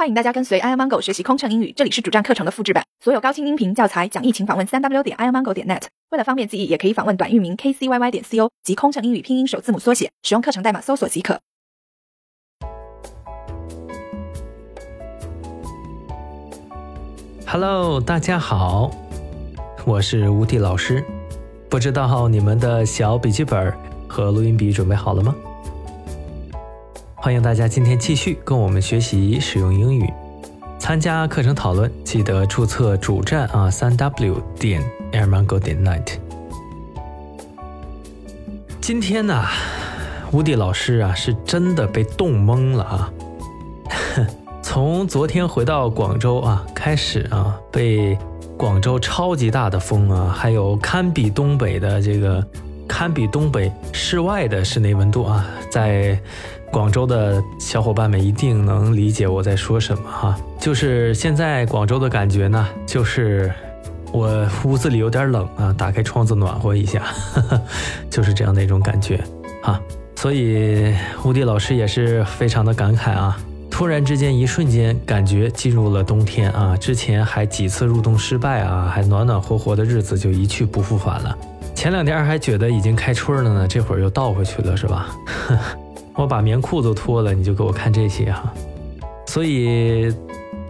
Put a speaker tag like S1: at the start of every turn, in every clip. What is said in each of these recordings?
S1: 欢迎大家跟随 iomango 学习空乘英语，这里是主站课程的复制版，所有高清音频教材讲义，请访问三 w 点 iomango 点 net。为了方便记忆，也可以访问短域名 kcyy 点 co 及空乘英语拼音首字母缩写，使用课程代码搜索即可。
S2: Hello，大家好，我是吴迪老师。不知道你们的小笔记本和录音笔准备好了吗？欢迎大家今天继续跟我们学习使用英语。参加课程讨论，记得注册主站啊，三 w 点 airmango 点 night。今天呢，吴迪老师啊，是真的被冻懵了啊！从昨天回到广州啊，开始啊，被广州超级大的风啊，还有堪比东北的这个，堪比东北室外的室内温度啊，在。广州的小伙伴们一定能理解我在说什么哈，就是现在广州的感觉呢，就是我屋子里有点冷啊，打开窗子暖和一下，就是这样的一种感觉啊。所以吴迪老师也是非常的感慨啊，突然之间一瞬间感觉进入了冬天啊，之前还几次入冬失败啊，还暖暖和和的日子就一去不复返了。前两天还觉得已经开春了呢，这会儿又倒回去了是吧？我把棉裤都脱了，你就给我看这些哈。所以，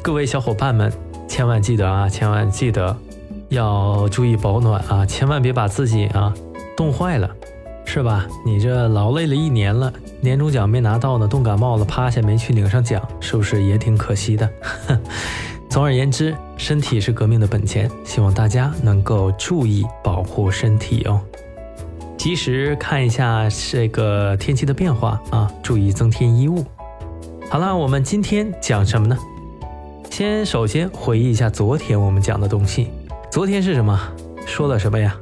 S2: 各位小伙伴们，千万记得啊，千万记得要注意保暖啊，千万别把自己啊冻坏了，是吧？你这劳累了一年了，年终奖没拿到呢，冻感冒了，趴下没去领上奖，是不是也挺可惜的？总而言之，身体是革命的本钱，希望大家能够注意保护身体哦。及时看一下这个天气的变化啊，注意增添衣物。好了，我们今天讲什么呢？先首先回忆一下昨天我们讲的东西。昨天是什么？说了什么呀？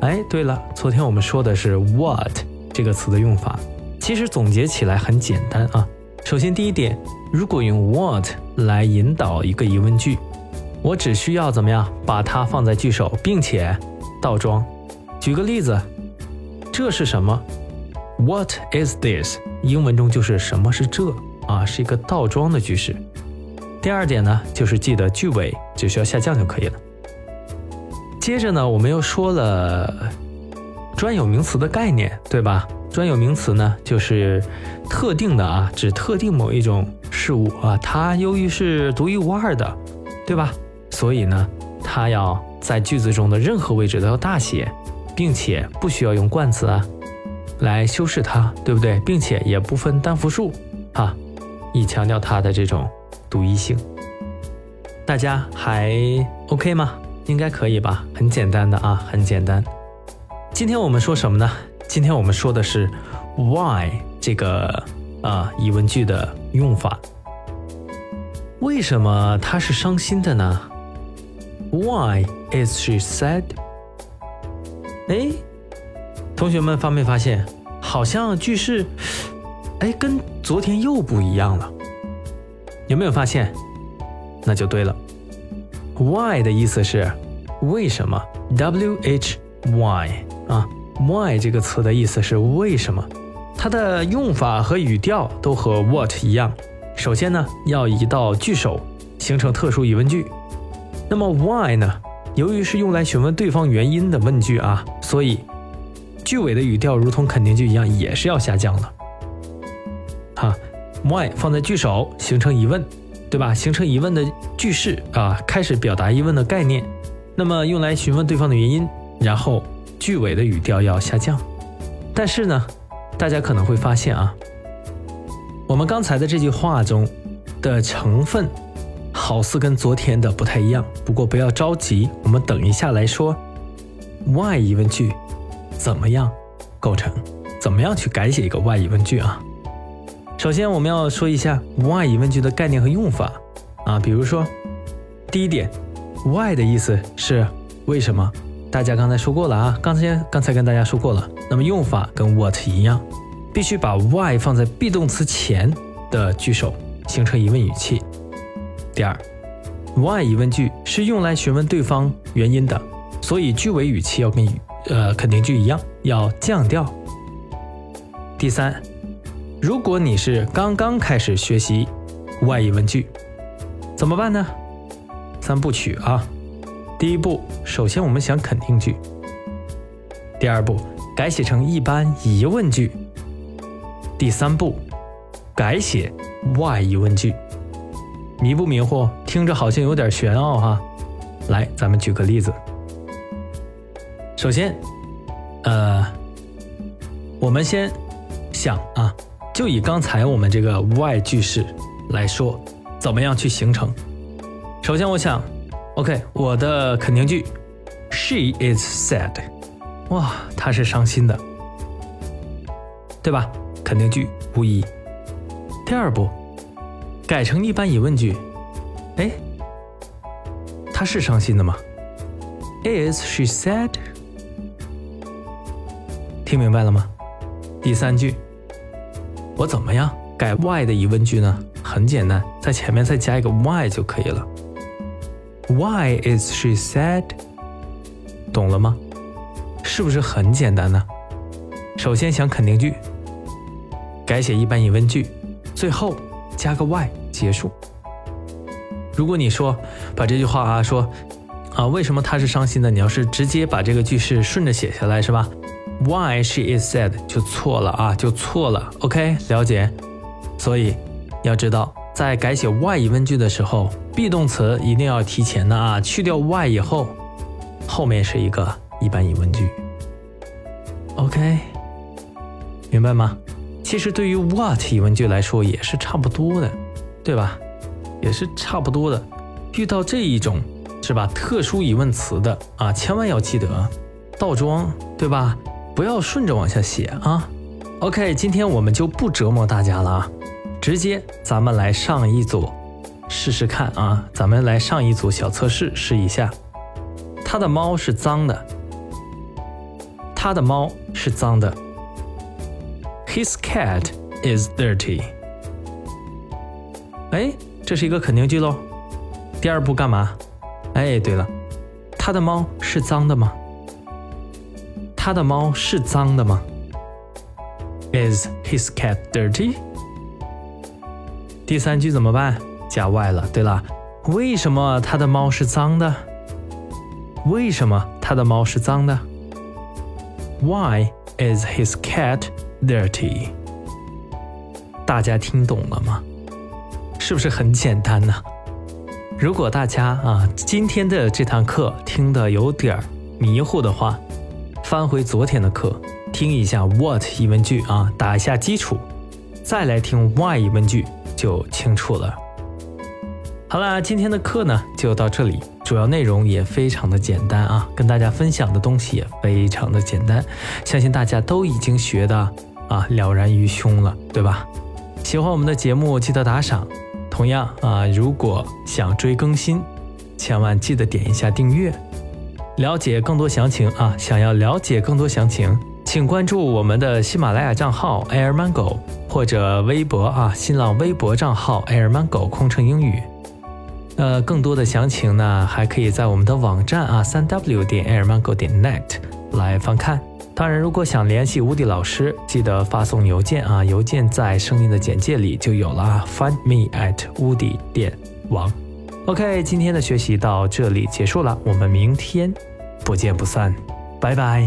S2: 哎，对了，昨天我们说的是 what 这个词的用法。其实总结起来很简单啊。首先第一点，如果用 what 来引导一个疑问句，我只需要怎么样把它放在句首，并且倒装。举个例子。这是什么？What is this？英文中就是什么是这啊？是一个倒装的句式。第二点呢，就是记得句尾只需要下降就可以了。接着呢，我们又说了专有名词的概念，对吧？专有名词呢，就是特定的啊，指特定某一种事物啊，它由于是独一无二的，对吧？所以呢，它要在句子中的任何位置都要大写。并且不需要用冠词啊来修饰它，对不对？并且也不分单复数，哈，以强调它的这种独一性。大家还 OK 吗？应该可以吧？很简单的啊，很简单。今天我们说什么呢？今天我们说的是 why 这个啊疑问句的用法。为什么他是伤心的呢？Why is she sad？哎，同学们发没发现，好像句式，哎，跟昨天又不一样了。有没有发现？那就对了。Why 的意思是为什么？W H Y 啊，Why 这个词的意思是为什么？它的用法和语调都和 What 一样。首先呢，要移到句首，形成特殊疑问句。那么 Why 呢？由于是用来询问对方原因的问句啊，所以句尾的语调如同肯定句一样，也是要下降的。哈，why 放在句首形成疑问，对吧？形成疑问的句式啊，开始表达疑问的概念。那么用来询问对方的原因，然后句尾的语调要下降。但是呢，大家可能会发现啊，我们刚才的这句话中的成分。好似跟昨天的不太一样，不过不要着急，我们等一下来说。why 疑问句怎么样构成？怎么样去改写一个 why 疑问句啊？首先我们要说一下 why 疑问句的概念和用法啊。比如说，第一点，why 的意思是为什么？大家刚才说过了啊，刚才刚才跟大家说过了。那么用法跟 what 一样，必须把 why 放在 be 动词前的句首，形成疑问语气。第二，why 疑问句是用来询问对方原因的，所以句尾语气要跟呃肯定句一样，要降调。第三，如果你是刚刚开始学习 why 疑问句，怎么办呢？三部曲啊，第一步，首先我们想肯定句；第二步，改写成一般疑问句；第三步，改写 why 疑问句。迷不迷糊？听着好像有点玄奥哈。来，咱们举个例子。首先，呃，我们先想啊，就以刚才我们这个 why 句式来说，怎么样去形成？首先，我想，OK，我的肯定句，She is sad。哇，她是伤心的，对吧？肯定句无疑。第二步，改成一般疑问句，哎，她是伤心的吗？Is she sad？听明白了吗？第三句，我怎么样改 why 的疑问句呢？很简单，在前面再加一个 why 就可以了。Why is she sad？懂了吗？是不是很简单呢？首先想肯定句，改写一般疑问句，最后加个 why 结束。如果你说把这句话啊说啊为什么他是伤心的？你要是直接把这个句式顺着写下来是吧？Why she is sad 就错了啊，就错了。OK，了解。所以要知道，在改写 why 疑问句的时候，be 动词一定要提前的啊，去掉 why 以后，后面是一个一般疑问句。OK，明白吗？其实对于 what 疑问句来说也是差不多的，对吧？也是差不多的。遇到这一种是吧，特殊疑问词的啊，千万要记得倒装，对吧？不要顺着往下写啊！OK，今天我们就不折磨大家了啊，直接咱们来上一组试试看啊！咱们来上一组小测试试一下。他的猫是脏的，他的猫是脏的。His cat is dirty。哎，这是一个肯定句喽。第二步干嘛？哎，对了，他的猫是脏的吗？他的猫是脏的吗？Is his cat dirty？第三句怎么办？加 y 了。对了，为什么他的猫是脏的？为什么他的猫是脏的？Why is his cat dirty？大家听懂了吗？是不是很简单呢？如果大家啊今天的这堂课听得有点迷糊的话，翻回昨天的课，听一下 what 疑问句啊，打一下基础，再来听 why 疑问句就清楚了。好啦，今天的课呢就到这里，主要内容也非常的简单啊，跟大家分享的东西也非常的简单，相信大家都已经学的啊了然于胸了，对吧？喜欢我们的节目记得打赏，同样啊，如果想追更新，千万记得点一下订阅。了解更多详情啊！想要了解更多详情，请关注我们的喜马拉雅账号 Air Mango 或者微博啊，新浪微博账号 Air Mango 空乘英语。呃，更多的详情呢，还可以在我们的网站啊，三 W 点 Air Mango 点 net 来翻看。当然，如果想联系乌迪老师，记得发送邮件啊，邮件在声音的简介里就有了啊，Find me at Woody 点王。OK，今天的学习到这里结束了，我们明天不见不散，拜拜。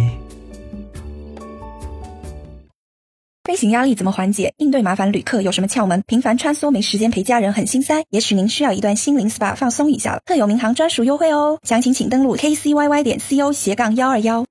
S1: 飞行压力怎么缓解？应对麻烦旅客有什么窍门？频繁穿梭没时间陪家人很心塞，也许您需要一段心灵 SPA 放松一下了。特有民航专属优惠哦，详情请登录 kcyy 点 co 斜杠幺二幺。